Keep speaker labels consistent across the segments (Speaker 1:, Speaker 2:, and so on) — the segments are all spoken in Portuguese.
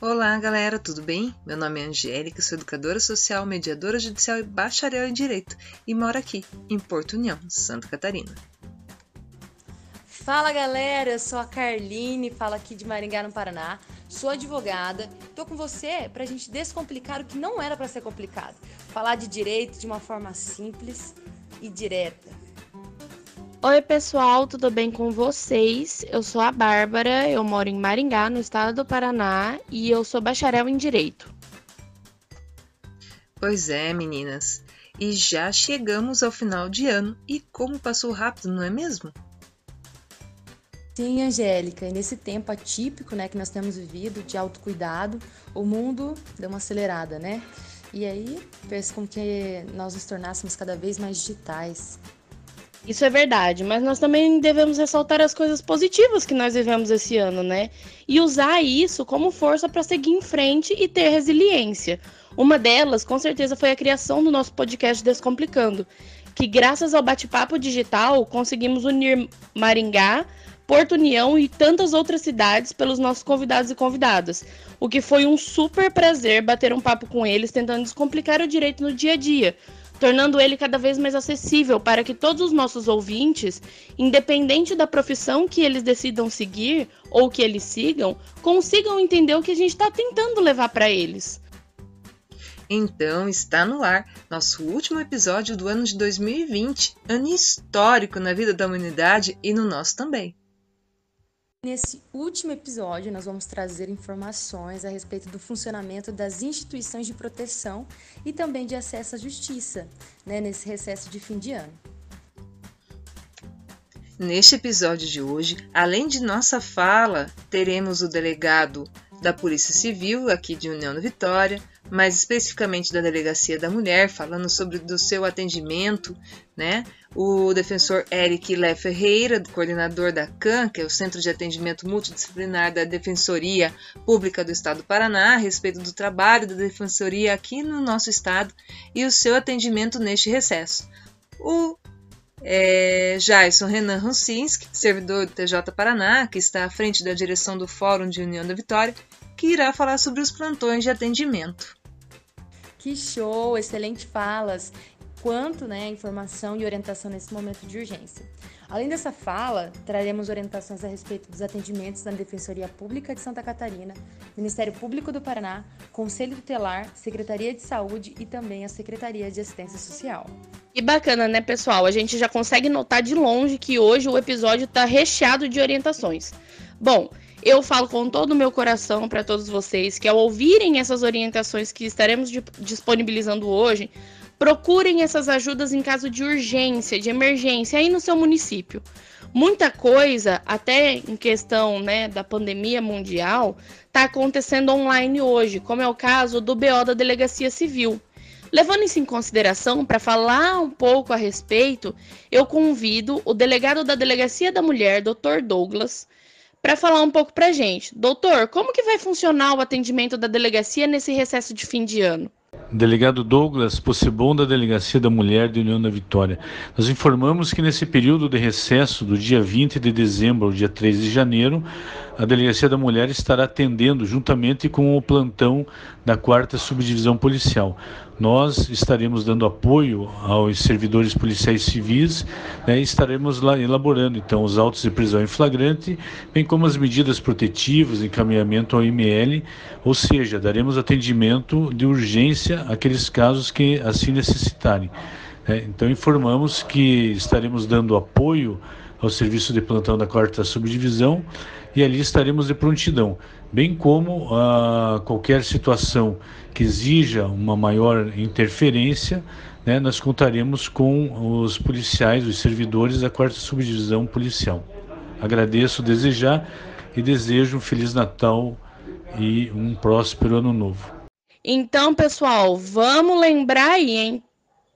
Speaker 1: Olá, galera, tudo bem? Meu nome é Angélica, sou educadora social, mediadora judicial e bacharel em Direito e moro aqui, em Porto União, Santa Catarina.
Speaker 2: Fala, galera, eu sou a Carline, falo aqui de Maringá, no Paraná. Sou advogada, tô com você pra gente descomplicar o que não era para ser complicado. Falar de direito de uma forma simples e direta.
Speaker 3: Oi, pessoal, tudo bem com vocês? Eu sou a Bárbara, eu moro em Maringá, no estado do Paraná, e eu sou bacharel em Direito.
Speaker 1: Pois é, meninas. E já chegamos ao final de ano e como passou rápido, não é mesmo?
Speaker 2: Sim, Angélica, e nesse tempo atípico né, que nós temos vivido de autocuidado, o mundo deu uma acelerada, né? E aí fez com que nós nos tornássemos cada vez mais digitais.
Speaker 3: Isso é verdade, mas nós também devemos ressaltar as coisas positivas que nós vivemos esse ano, né? E usar isso como força para seguir em frente e ter resiliência. Uma delas, com certeza, foi a criação do nosso podcast Descomplicando, que graças ao bate-papo digital conseguimos unir Maringá, Porto União e tantas outras cidades pelos nossos convidados e convidadas, o que foi um super prazer bater um papo com eles tentando descomplicar o direito no dia a dia tornando ele cada vez mais acessível para que todos os nossos ouvintes, independente da profissão que eles decidam seguir ou que eles sigam, consigam entender o que a gente está tentando levar para eles.
Speaker 1: Então está no ar nosso último episódio do ano de 2020, ano histórico na vida da humanidade e no nosso também.
Speaker 2: Nesse último episódio, nós vamos trazer informações a respeito do funcionamento das instituições de proteção e também de acesso à justiça, né, nesse recesso de fim de ano.
Speaker 1: Neste episódio de hoje, além de nossa fala, teremos o delegado da Polícia Civil aqui de União da Vitória, mais especificamente da Delegacia da Mulher, falando sobre do seu atendimento, né? O defensor Eric Lé Ferreira, coordenador da CAN, que é o Centro de Atendimento Multidisciplinar da Defensoria Pública do Estado do Paraná, a respeito do trabalho da Defensoria aqui no nosso estado e o seu atendimento neste recesso. O é, Renan Rusinski, servidor do TJ Paraná, que está à frente da direção do Fórum de União da Vitória, que irá falar sobre os plantões de atendimento.
Speaker 2: Que show! Excelente falas! Quanto né, informação e orientação nesse momento de urgência. Além dessa fala, traremos orientações a respeito dos atendimentos na Defensoria Pública de Santa Catarina, Ministério Público do Paraná, Conselho Tutelar, Secretaria de Saúde e também a Secretaria de Assistência Social.
Speaker 3: E bacana, né, pessoal? A gente já consegue notar de longe que hoje o episódio está recheado de orientações. Bom, eu falo com todo o meu coração para todos vocês que ao ouvirem essas orientações que estaremos disponibilizando hoje, procurem essas ajudas em caso de urgência, de emergência aí no seu município. Muita coisa, até em questão né, da pandemia mundial, está acontecendo online hoje, como é o caso do BO da Delegacia Civil. Levando isso em consideração, para falar um pouco a respeito, eu convido o delegado da Delegacia da Mulher, Dr. Douglas, para falar um pouco para gente. Doutor, como que vai funcionar o atendimento da delegacia nesse recesso de fim de ano?
Speaker 4: Delegado Douglas Possebon, da Delegacia da Mulher de União da Vitória. Nós informamos que nesse período de recesso, do dia 20 de dezembro ao dia 3 de janeiro, a Delegacia da Mulher estará atendendo juntamente com o plantão da 4 Subdivisão Policial. Nós estaremos dando apoio aos servidores policiais civis né, e estaremos lá elaborando então os autos de prisão em flagrante, bem como as medidas protetivas, encaminhamento ao IML, ou seja, daremos atendimento de urgência àqueles casos que assim necessitarem. É, então informamos que estaremos dando apoio ao serviço de plantão da quarta subdivisão e ali estaremos de prontidão, bem como ah, qualquer situação que exija uma maior interferência, né, nós contaremos com os policiais, os servidores da quarta subdivisão policial. Agradeço desejar e desejo um feliz Natal e um próspero ano novo.
Speaker 3: Então, pessoal, vamos lembrar aí, hein?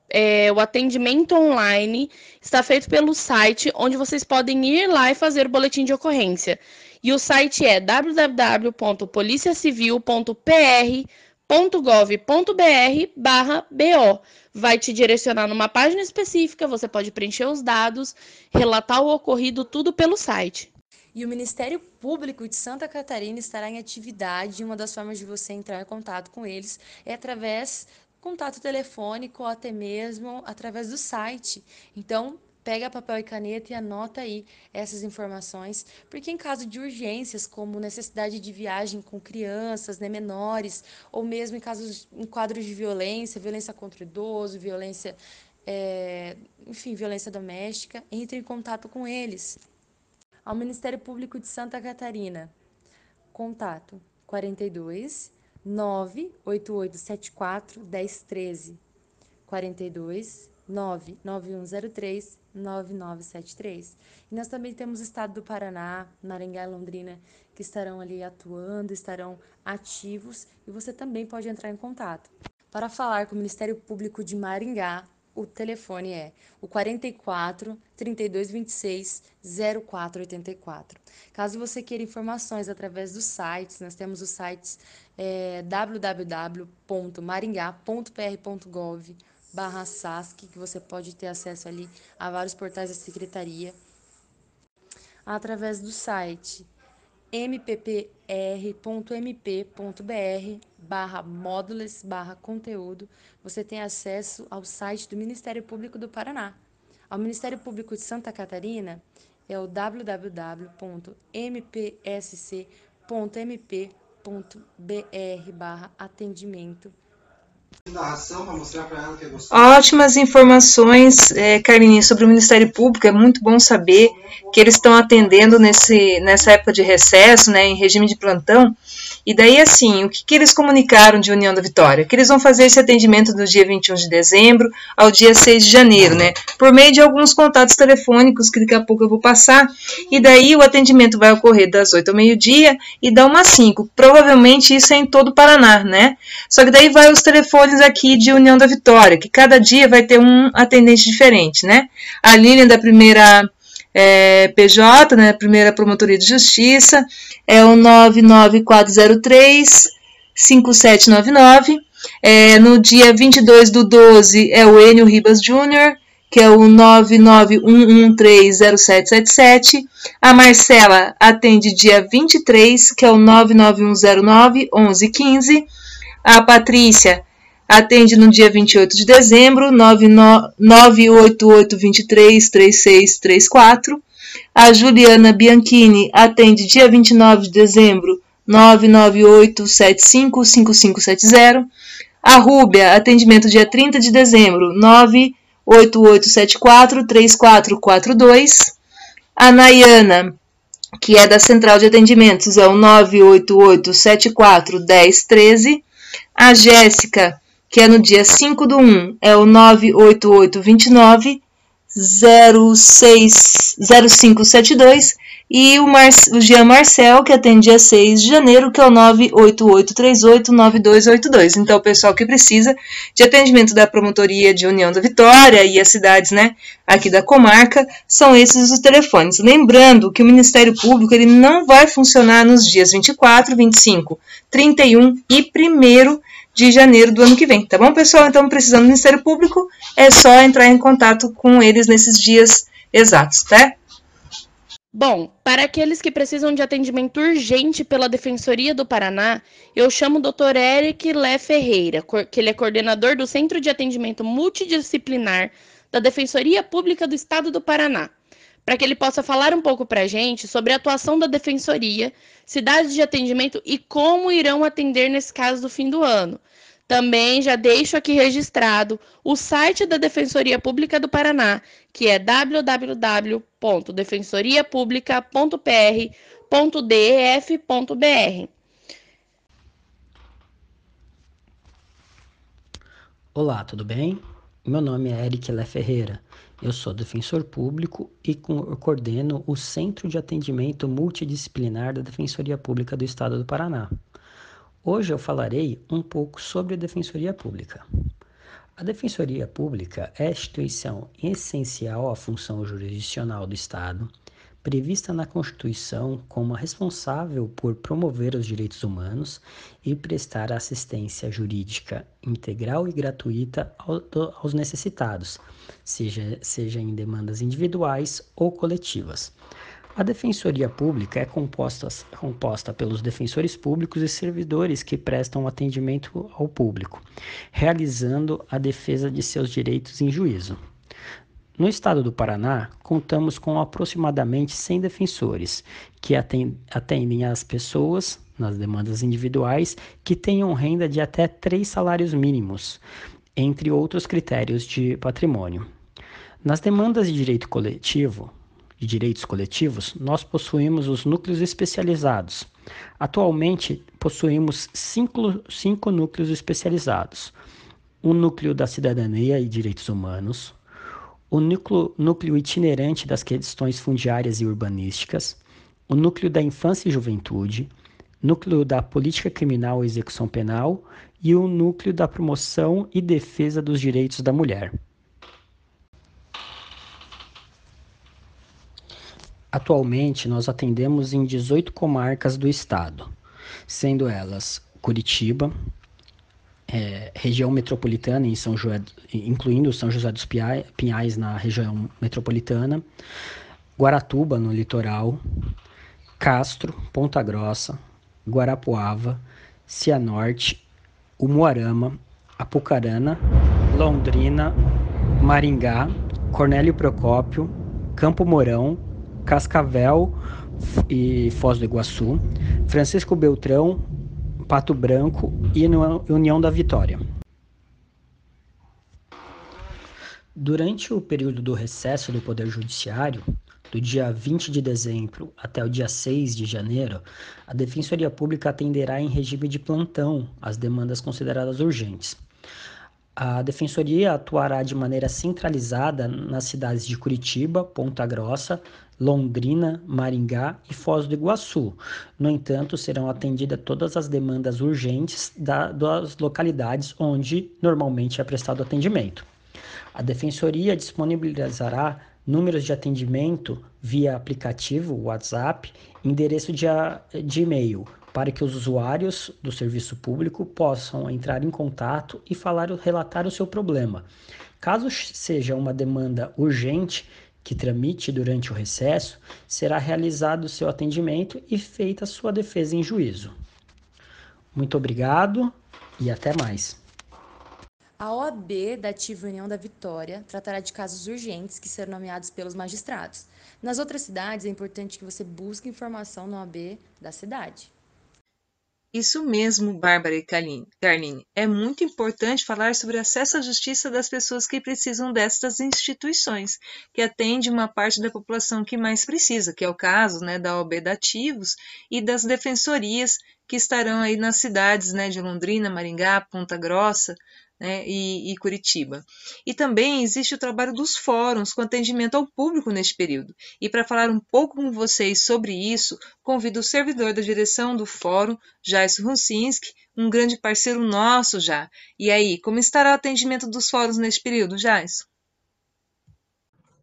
Speaker 3: É, o atendimento online está feito pelo site, onde vocês podem ir lá e fazer o boletim de ocorrência. E o site é www.policiacivil.pr.gov.br/bo. Vai te direcionar numa página específica, você pode preencher os dados, relatar o ocorrido, tudo pelo site.
Speaker 2: E o Ministério Público de Santa Catarina estará em atividade. Uma das formas de você entrar em contato com eles é através contato telefônico ou até mesmo através do site. Então, pega papel e caneta e anota aí essas informações, porque em caso de urgências, como necessidade de viagem com crianças, né, menores, ou mesmo em casos em quadros de violência, violência contra o idoso, violência, é, enfim, violência doméstica, entre em contato com eles. Ao Ministério Público de Santa Catarina, contato 42 98874 1013 42 99103 9973. E nós também temos o estado do Paraná, Maringá e Londrina, que estarão ali atuando, estarão ativos e você também pode entrar em contato. Para falar com o Ministério Público de Maringá, o telefone é o 44 3226 0484. Caso você queira informações através dos sites, nós temos os sites é, www.maringá.pr.gov barra SASC, que você pode ter acesso ali a vários portais da secretaria, através do site mppr.mp.br barra módulos barra conteúdo, você tem acesso ao site do Ministério Público do Paraná. Ao Ministério Público de Santa Catarina é o www.mpsc.mp.br barra atendimento
Speaker 1: Ótimas informações, é, Carlinhos, sobre o Ministério Público. É muito bom saber que eles estão atendendo nesse, nessa época de recesso, né, em regime de plantão. E daí, assim, o que, que eles comunicaram de União da Vitória? Que eles vão fazer esse atendimento do dia 21 de dezembro ao dia 6 de janeiro, né? Por meio de alguns contatos telefônicos que daqui a pouco eu vou passar. E daí o atendimento vai ocorrer das 8 ao meio-dia e da 1 às 5. Provavelmente isso é em todo o Paraná, né? Só que daí vai os telefones aqui de União da Vitória, que cada dia vai ter um atendente diferente, né? A linha da primeira é, PJ, né, primeira Promotoria de Justiça, é o 99403 5799. É, no dia 22 do 12 é o Enio Ribas Júnior, que é o 991130777. A Marcela atende dia 23, que é o 99109 1115. A Patrícia atende no dia 28 de dezembro, 988233634. A Juliana Bianchini atende dia 29 de dezembro, 998755570. A Rúbia, atendimento dia 30 de dezembro, 988743442. A Nayana, que é da Central de Atendimentos, é o 988741013. A Jéssica, que é no dia 5 do 1, é o 98829 060572 e o, Mar, o Jean Marcel, que atende dia 6 de janeiro, que é o 988389282. Então, o pessoal que precisa de atendimento da Promotoria de União da Vitória e as cidades né, aqui da comarca, são esses os telefones. Lembrando que o Ministério Público ele não vai funcionar nos dias 24, 25, 31 e 1 de janeiro do ano que vem, tá bom, pessoal? Então, precisando do Ministério Público, é só entrar em contato com eles nesses dias exatos, tá?
Speaker 3: Bom, para aqueles que precisam de atendimento urgente pela Defensoria do Paraná, eu chamo o Dr. Eric Lé Ferreira, que ele é coordenador do Centro de Atendimento Multidisciplinar da Defensoria Pública do Estado do Paraná, para que ele possa falar um pouco para a gente sobre a atuação da Defensoria, cidades de atendimento e como irão atender nesse caso do fim do ano. Também já deixo aqui registrado o site da Defensoria Pública do Paraná, que é www.defensoriapublica.pr.def.br.
Speaker 5: Olá, tudo bem? Meu nome é Eric Lé Ferreira. Eu sou defensor público e coordeno o Centro de Atendimento Multidisciplinar da Defensoria Pública do Estado do Paraná. Hoje eu falarei um pouco sobre a Defensoria Pública. A Defensoria Pública é a instituição essencial à função jurisdicional do Estado, prevista na Constituição como responsável por promover os direitos humanos e prestar assistência jurídica integral e gratuita aos necessitados, seja, seja em demandas individuais ou coletivas. A Defensoria Pública é composta, composta pelos defensores públicos e servidores que prestam atendimento ao público, realizando a defesa de seus direitos em juízo. No estado do Paraná, contamos com aproximadamente 100 defensores que atendem as pessoas nas demandas individuais que tenham renda de até três salários mínimos, entre outros critérios de patrimônio. Nas demandas de direito coletivo, de direitos coletivos, nós possuímos os núcleos especializados. Atualmente, possuímos cinco, cinco núcleos especializados: o núcleo da cidadania e direitos humanos, o núcleo, núcleo itinerante das questões fundiárias e urbanísticas, o núcleo da infância e juventude, núcleo da política criminal e execução penal e o núcleo da promoção e defesa dos direitos da mulher. Atualmente, nós atendemos em 18 comarcas do estado, sendo elas Curitiba, é, região metropolitana, em São José, incluindo São José dos Pinhais na região metropolitana, Guaratuba, no litoral, Castro, Ponta Grossa, Guarapuava, Cianorte, Umuarama, Apucarana, Londrina, Maringá, Cornélio Procópio, Campo Mourão, Cascavel e Foz do Iguaçu, Francisco Beltrão, Pato Branco e União da Vitória. Durante o período do recesso do Poder Judiciário, do dia 20 de dezembro até o dia 6 de janeiro, a Defensoria Pública atenderá em regime de plantão as demandas consideradas urgentes. A Defensoria atuará de maneira centralizada nas cidades de Curitiba, Ponta Grossa, Londrina, Maringá e Foz do Iguaçu. No entanto, serão atendidas todas as demandas urgentes da, das localidades onde normalmente é prestado atendimento. A Defensoria disponibilizará números de atendimento via aplicativo, WhatsApp, endereço de, de e-mail para que os usuários do serviço público possam entrar em contato e falar, relatar o seu problema. Caso seja uma demanda urgente que tramite durante o recesso, será realizado o seu atendimento e feita a sua defesa em juízo. Muito obrigado e até mais.
Speaker 2: A OAB da Ativa União da Vitória tratará de casos urgentes que serão nomeados pelos magistrados. Nas outras cidades, é importante que você busque informação na OAB da cidade.
Speaker 1: Isso mesmo, Bárbara e Carline. É muito importante falar sobre acesso à justiça das pessoas que precisam destas instituições, que atende uma parte da população que mais precisa, que é o caso né, da OB Dativos e das defensorias que estarão aí nas cidades né, de Londrina, Maringá, Ponta Grossa, né, e, e, Curitiba. E também existe o trabalho dos fóruns com atendimento ao público neste período. E para falar um pouco com vocês sobre isso, convido o servidor da direção do fórum, Jais Runcinski, um grande parceiro nosso já. E aí, como estará o atendimento dos fóruns neste período, Jais?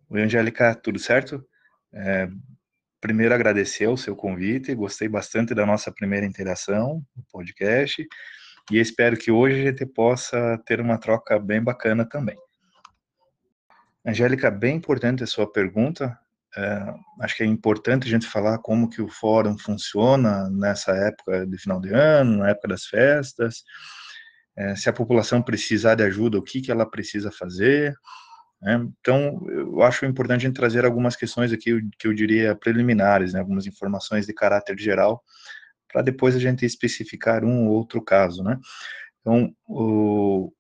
Speaker 6: Oi, Angélica, tudo certo? É, primeiro agradecer o seu convite, gostei bastante da nossa primeira interação no podcast e espero que hoje a gente possa ter uma troca bem bacana também. Angélica, bem importante a sua pergunta. É, acho que é importante a gente falar como que o fórum funciona nessa época de final de ano, na época das festas. É, se a população precisar de ajuda, o que, que ela precisa fazer. Né? Então, eu acho importante a gente trazer algumas questões aqui que eu diria preliminares, né? algumas informações de caráter geral, para depois a gente especificar um ou outro caso, né? Então, o,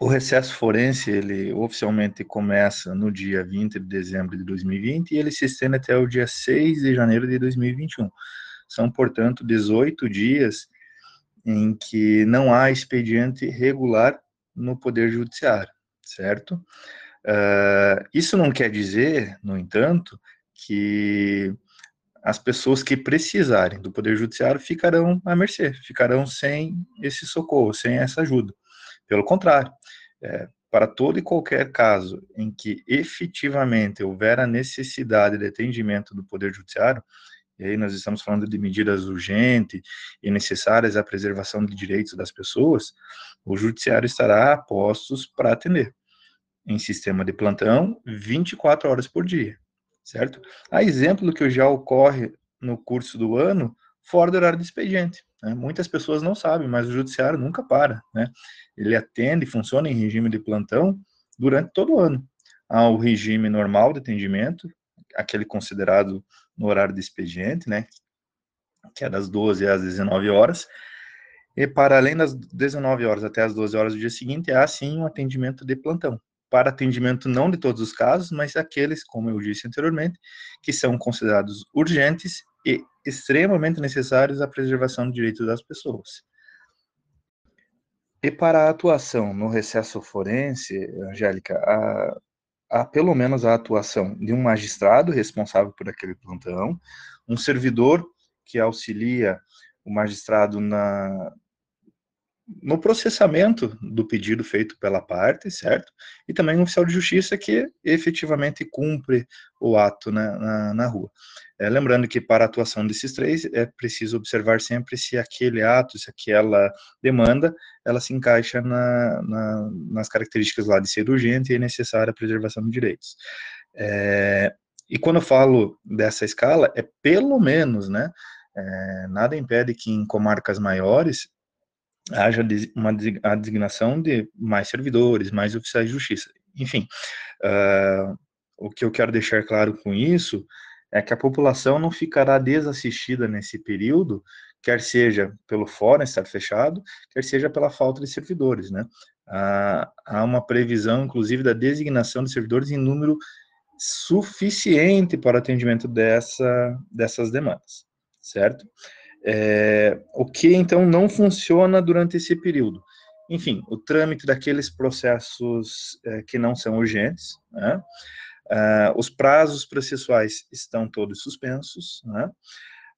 Speaker 6: o recesso forense, ele oficialmente começa no dia 20 de dezembro de 2020 e ele se estende até o dia 6 de janeiro de 2021. São, portanto, 18 dias em que não há expediente regular no Poder Judiciário, certo? Uh, isso não quer dizer, no entanto, que as pessoas que precisarem do Poder Judiciário ficarão à mercê, ficarão sem esse socorro, sem essa ajuda. Pelo contrário, é, para todo e qualquer caso em que efetivamente houver a necessidade de atendimento do Poder Judiciário, e aí nós estamos falando de medidas urgentes e necessárias à preservação de direitos das pessoas, o Judiciário estará a postos para atender, em sistema de plantão, 24 horas por dia certo? A exemplo do que já ocorre no curso do ano, fora do horário de expediente. Né? Muitas pessoas não sabem, mas o judiciário nunca para, né? Ele atende, funciona em regime de plantão durante todo o ano. Há o regime normal de atendimento, aquele considerado no horário de expediente, né? Que é das 12 às 19 horas. E para além das 19 horas até as 12 horas do dia seguinte, há sim um atendimento de plantão. Para atendimento não de todos os casos, mas aqueles, como eu disse anteriormente, que são considerados urgentes e extremamente necessários à preservação do direito das pessoas. E para a atuação no recesso forense, Angélica, há, há pelo menos a atuação de um magistrado responsável por aquele plantão, um servidor que auxilia o magistrado na, no processamento do pedido feito pela parte, certo? E também um oficial de justiça que efetivamente cumpre o ato né, na, na rua. É, lembrando que para a atuação desses três é preciso observar sempre se aquele ato, se aquela demanda, ela se encaixa na, na, nas características lá de ser urgente e necessária a preservação de direitos. É, e quando eu falo dessa escala, é pelo menos, né? É, nada impede que em comarcas maiores haja uma a designação de mais servidores, mais oficiais de justiça. Enfim, uh, o que eu quero deixar claro com isso é que a população não ficará desassistida nesse período, quer seja pelo fórum estar fechado, quer seja pela falta de servidores, né? Há, há uma previsão, inclusive, da designação de servidores em número suficiente para o atendimento dessa, dessas demandas, certo? É, o que então não funciona durante esse período? Enfim, o trâmite daqueles processos é, que não são urgentes, né? Uh, os prazos processuais estão todos suspensos, né?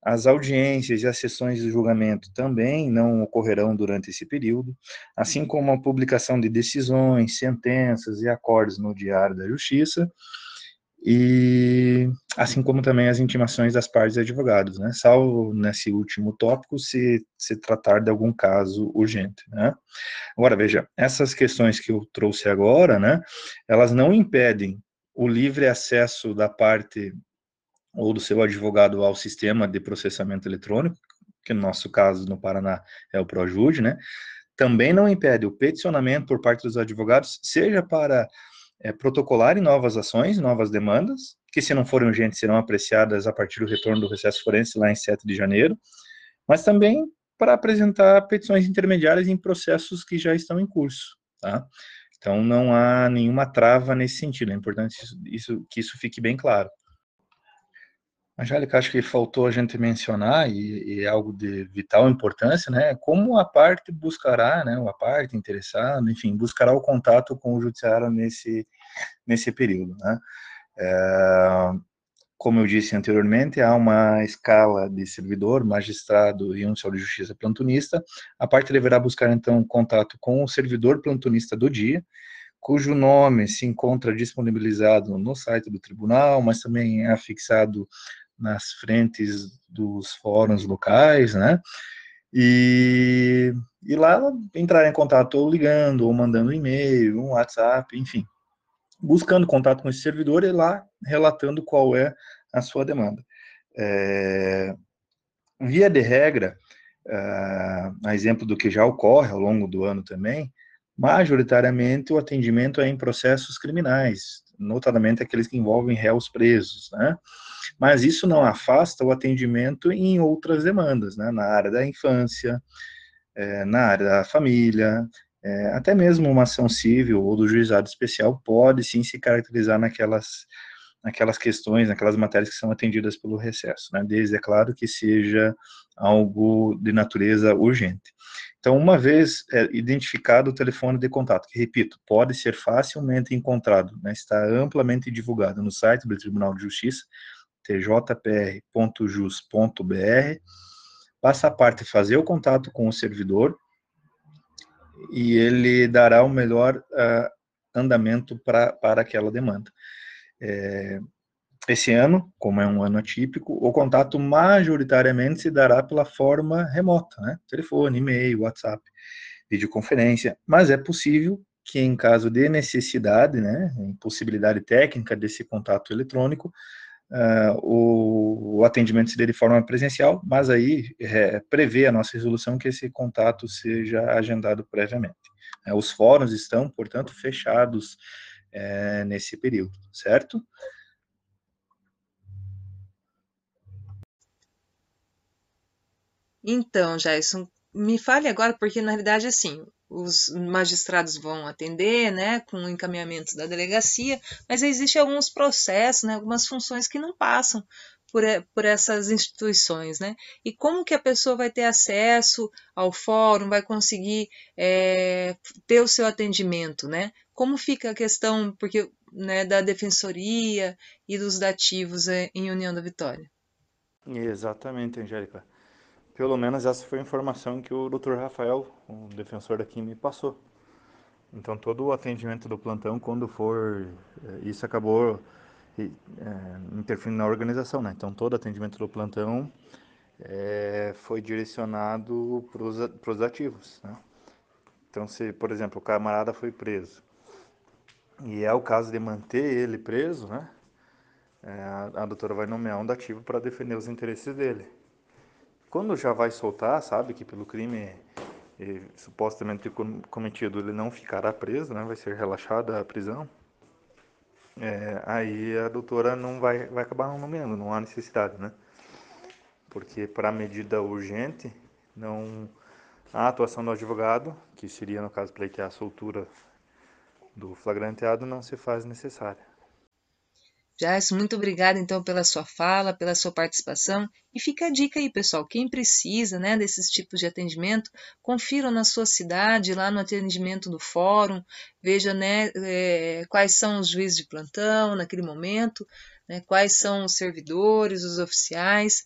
Speaker 6: As audiências e as sessões de julgamento também não ocorrerão durante esse período, assim como a publicação de decisões, sentenças e acordos no Diário da Justiça, e assim como também as intimações das partes e advogados, né? Salvo nesse último tópico se se tratar de algum caso urgente, né? Agora veja, essas questões que eu trouxe agora, né? Elas não impedem o livre acesso da parte ou do seu advogado ao sistema de processamento eletrônico, que no nosso caso no Paraná é o Projude, né? Também não impede o peticionamento por parte dos advogados, seja para é, protocolarem novas ações, novas demandas, que se não forem urgentes serão apreciadas a partir do retorno do recesso forense lá em 7 de janeiro, mas também para apresentar petições intermediárias em processos que já estão em curso, tá? Então não há nenhuma trava nesse sentido, é importante isso, isso, que isso fique bem claro. Angélica, acho que faltou a gente mencionar, e, é algo de vital importância, né, como a parte buscará, né, a parte interessada, enfim, buscará o contato com o judiciário nesse, nesse período, né. É, como eu disse anteriormente, há uma escala de servidor, magistrado e um oficial de justiça plantonista. A parte deverá buscar, então, contato com o servidor plantonista do dia, cujo nome se encontra disponibilizado no site do tribunal, mas também é afixado nas frentes dos fóruns locais, né? E, e lá entrar em contato ou ligando, ou mandando um e-mail, um WhatsApp, enfim, buscando contato com esse servidor e lá relatando qual é a sua demanda. É, via de regra, uh, a exemplo do que já ocorre ao longo do ano também, majoritariamente o atendimento é em processos criminais, notadamente aqueles que envolvem réus presos, né? Mas isso não afasta o atendimento em outras demandas, né? Na área da infância, é, na área da família, é, até mesmo uma ação civil ou do juizado especial pode sim se caracterizar naquelas naquelas questões, naquelas matérias que são atendidas pelo recesso, né? desde, é claro, que seja algo de natureza urgente. Então, uma vez é, identificado o telefone de contato, que, repito, pode ser facilmente encontrado, né? está amplamente divulgado no site do Tribunal de Justiça, tjpr.jus.br, passa a parte fazer o contato com o servidor e ele dará o melhor uh, andamento pra, para aquela demanda. É, esse ano, como é um ano atípico, o contato majoritariamente se dará pela forma remota, né? Telefone, e-mail, WhatsApp, videoconferência, mas é possível que em caso de necessidade, né, impossibilidade técnica desse contato eletrônico, uh, o, o, atendimento seria de forma presencial, mas aí é, prevê a nossa resolução que esse contato seja agendado previamente. É, os fóruns estão, portanto, fechados é, nesse período, certo?
Speaker 1: Então, Jason, me fale agora, porque na realidade, assim, os magistrados vão atender, né, com o encaminhamento da delegacia, mas existem alguns processos, né, algumas funções que não passam por, por essas instituições, né? E como que a pessoa vai ter acesso ao fórum, vai conseguir é, ter o seu atendimento, né? Como fica a questão, porque né, da defensoria e dos dativos é, em União da Vitória?
Speaker 6: Exatamente, Angélica. Pelo menos essa foi a informação que o Dr. Rafael, o defensor daqui, me passou. Então todo o atendimento do plantão, quando for, eh, isso acabou é, interferindo na organização, né? Então todo atendimento do plantão é, foi direcionado para os ativos, né? Então se, por exemplo, o camarada foi preso e é o caso de manter ele preso, né? É, a, a doutora vai nomear um dativo para defender os interesses dele. Quando já vai soltar, sabe que pelo crime e, supostamente cometido ele não ficará preso, né? vai ser relaxada a prisão. É, aí a doutora não vai, vai acabar não nomeando, não há necessidade, né? Porque para medida urgente, não a atuação do advogado, que seria no caso pleitear a soltura do flagranteado, não se faz necessária.
Speaker 1: Jairson, muito obrigada então pela sua fala, pela sua participação. E fica a dica aí, pessoal, quem precisa né, desses tipos de atendimento, confiram na sua cidade, lá no atendimento do fórum, veja né, é, quais são os juízes de plantão naquele momento, né, quais são os servidores, os oficiais.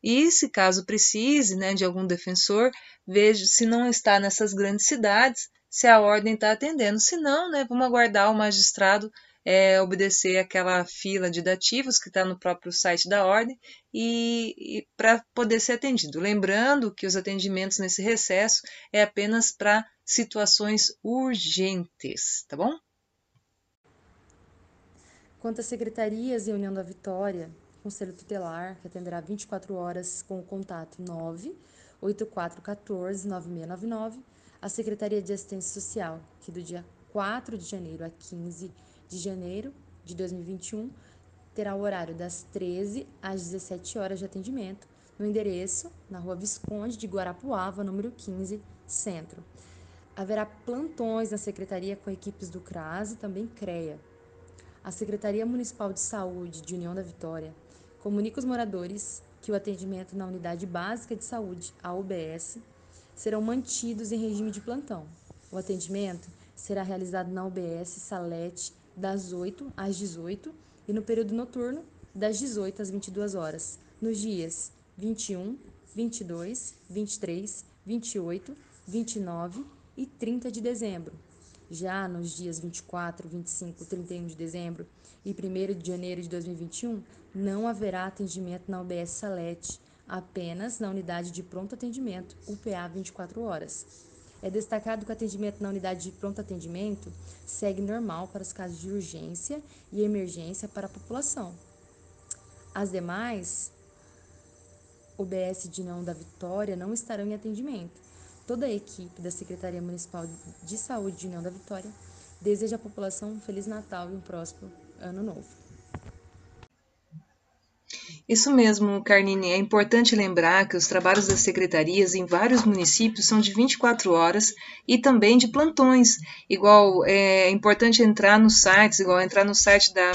Speaker 1: E se caso precise né, de algum defensor, veja se não está nessas grandes cidades, se a ordem está atendendo. Se não, né, vamos aguardar o magistrado é, obedecer aquela fila de dativos que está no próprio site da ordem e, e para poder ser atendido. Lembrando que os atendimentos nesse recesso é apenas para situações urgentes, tá bom?
Speaker 2: Quanto às secretarias e União da Vitória, Conselho Tutelar, que atenderá 24 horas com o contato 9 8414 9699, a Secretaria de Assistência Social, que do dia 4 de janeiro a 15 de janeiro de 2021 terá o horário das 13 às 17 horas de atendimento no endereço na Rua Visconde de Guarapuava, número 15, Centro. Haverá plantões na secretaria com equipes do CRAS e também CREA. A Secretaria Municipal de Saúde de União da Vitória comunica os moradores que o atendimento na Unidade Básica de Saúde, a UBS, serão mantidos em regime de plantão. O atendimento será realizado na UBS Salete das 8 às 18 e no período noturno, das 18 às 22 horas, nos dias 21, 22, 23, 28, 29 e 30 de dezembro. Já nos dias 24, 25, 31 de dezembro e 1 de janeiro de 2021, não haverá atendimento na UBS Salete, apenas na unidade de pronto atendimento, UPA 24 horas. É destacado que o atendimento na unidade de pronto atendimento segue normal para os casos de urgência e emergência para a população. As demais UBS de Não da Vitória não estarão em atendimento. Toda a equipe da Secretaria Municipal de Saúde de União da Vitória deseja à população um Feliz Natal e um próspero Ano Novo.
Speaker 1: Isso mesmo, Carnine. É importante lembrar que os trabalhos das secretarias em vários municípios são de 24 horas e também de plantões. Igual é importante entrar nos sites, igual entrar no site da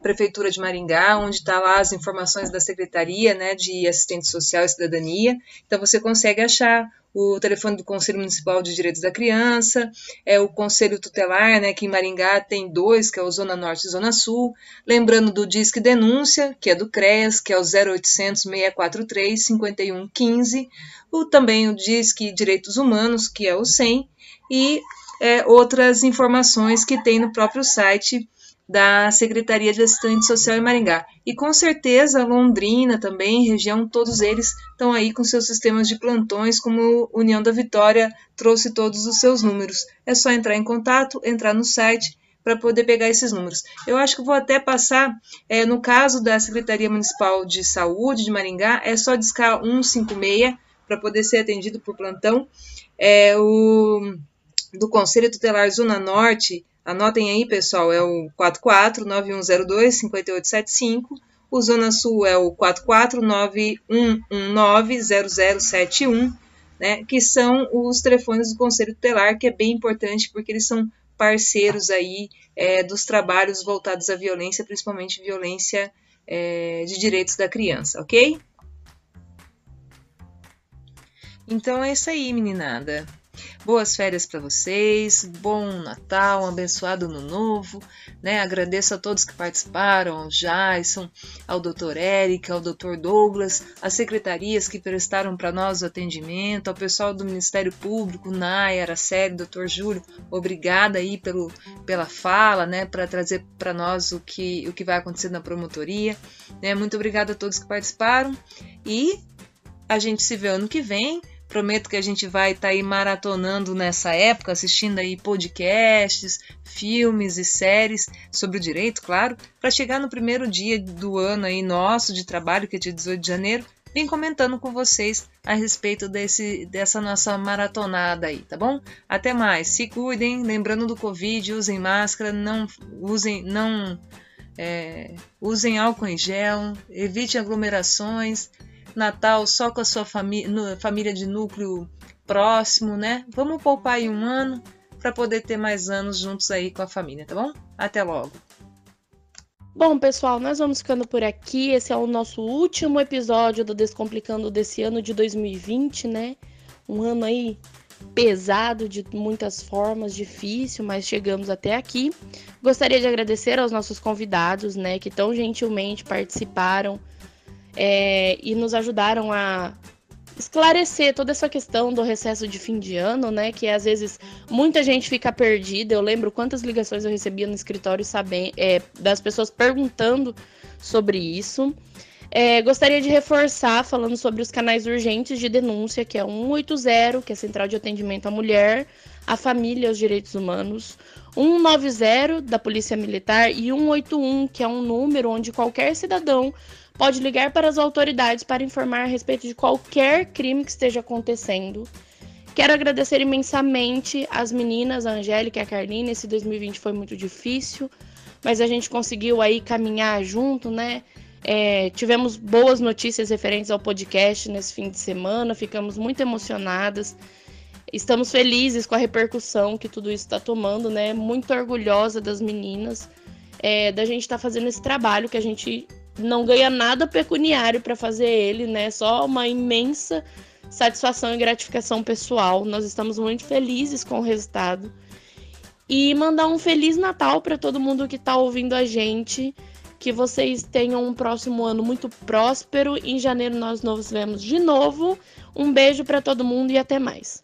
Speaker 1: Prefeitura de Maringá, onde está lá as informações da Secretaria né, de Assistente Social e Cidadania. Então você consegue achar o telefone do Conselho Municipal de Direitos da Criança, é o Conselho Tutelar, né, que em Maringá tem dois, que é o Zona Norte e Zona Sul, lembrando do Disque Denúncia, que é do CREAS, que é o 0800 643 5115, o, também o Disque Direitos Humanos, que é o 100, e é, outras informações que tem no próprio site da Secretaria de Assistente Social em Maringá. E com certeza Londrina também, região, todos eles estão aí com seus sistemas de plantões, como União da Vitória trouxe todos os seus números. É só entrar em contato, entrar no site, para poder pegar esses números. Eu acho que vou até passar, é, no caso da Secretaria Municipal de Saúde de Maringá, é só discar 156 para poder ser atendido por plantão. É, o do Conselho Tutelar Zona Norte, anotem aí, pessoal, é o 4491025875. O Zona Sul é o 44911900071, né, que são os telefones do Conselho Tutelar, que é bem importante porque eles são parceiros aí é, dos trabalhos voltados à violência, principalmente violência é, de direitos da criança, ok? Então é isso aí, meninada. Boas férias para vocês, bom Natal, um abençoado Ano Novo. Né? Agradeço a todos que participaram, ao Jason, ao Dr. Eric, ao Dr. Douglas, as secretarias que prestaram para nós o atendimento, ao pessoal do Ministério Público, Naya, Araceli, Dr. Júlio, obrigada aí pelo, pela fala, né? para trazer para nós o que, o que vai acontecer na promotoria. Né? Muito obrigada a todos que participaram e a gente se vê ano que vem Prometo que a gente vai estar tá aí maratonando nessa época, assistindo aí podcasts, filmes e séries sobre o direito, claro, para chegar no primeiro dia do ano aí nosso de trabalho, que é dia 18 de janeiro, vim comentando com vocês a respeito desse, dessa nossa maratonada aí, tá bom? Até mais, se cuidem, lembrando do Covid, usem máscara, não usem, não é, usem álcool em gel, evitem aglomerações, Natal só com a sua família, família de núcleo próximo, né? Vamos poupar aí um ano para poder ter mais anos juntos aí com a família, tá bom? Até logo.
Speaker 3: Bom, pessoal, nós vamos ficando por aqui. Esse é o nosso último episódio do Descomplicando desse ano de 2020, né? Um ano aí pesado de muitas formas, difícil, mas chegamos até aqui. Gostaria de agradecer aos nossos convidados, né, que tão gentilmente participaram é, e nos ajudaram a esclarecer toda essa questão do recesso de fim de ano, né? Que às vezes muita gente fica perdida. Eu lembro quantas ligações eu recebia no escritório é, das pessoas perguntando sobre isso. É, gostaria de reforçar falando sobre os canais urgentes de denúncia, que é 180, que é a Central de Atendimento à Mulher, à Família e aos Direitos Humanos, 190 da Polícia Militar e 181, que é um número onde qualquer cidadão pode ligar para as autoridades para informar a respeito de qualquer crime que esteja acontecendo. Quero agradecer imensamente as meninas, a Angélica e a Carline. Esse 2020 foi muito difícil, mas a gente conseguiu aí caminhar junto, né? É, tivemos boas notícias referentes ao podcast nesse fim de semana, ficamos muito emocionadas. Estamos felizes com a repercussão que tudo isso está tomando, né? Muito orgulhosa das meninas, é, da gente estar tá fazendo esse trabalho que a gente não ganha nada pecuniário para fazer ele, né? Só uma imensa satisfação e gratificação pessoal. Nós estamos muito felizes com o resultado. E mandar um feliz Natal para todo mundo que está ouvindo a gente. Que vocês tenham um próximo ano muito próspero. Em janeiro nós nos vemos de novo. Um beijo para todo mundo e até mais.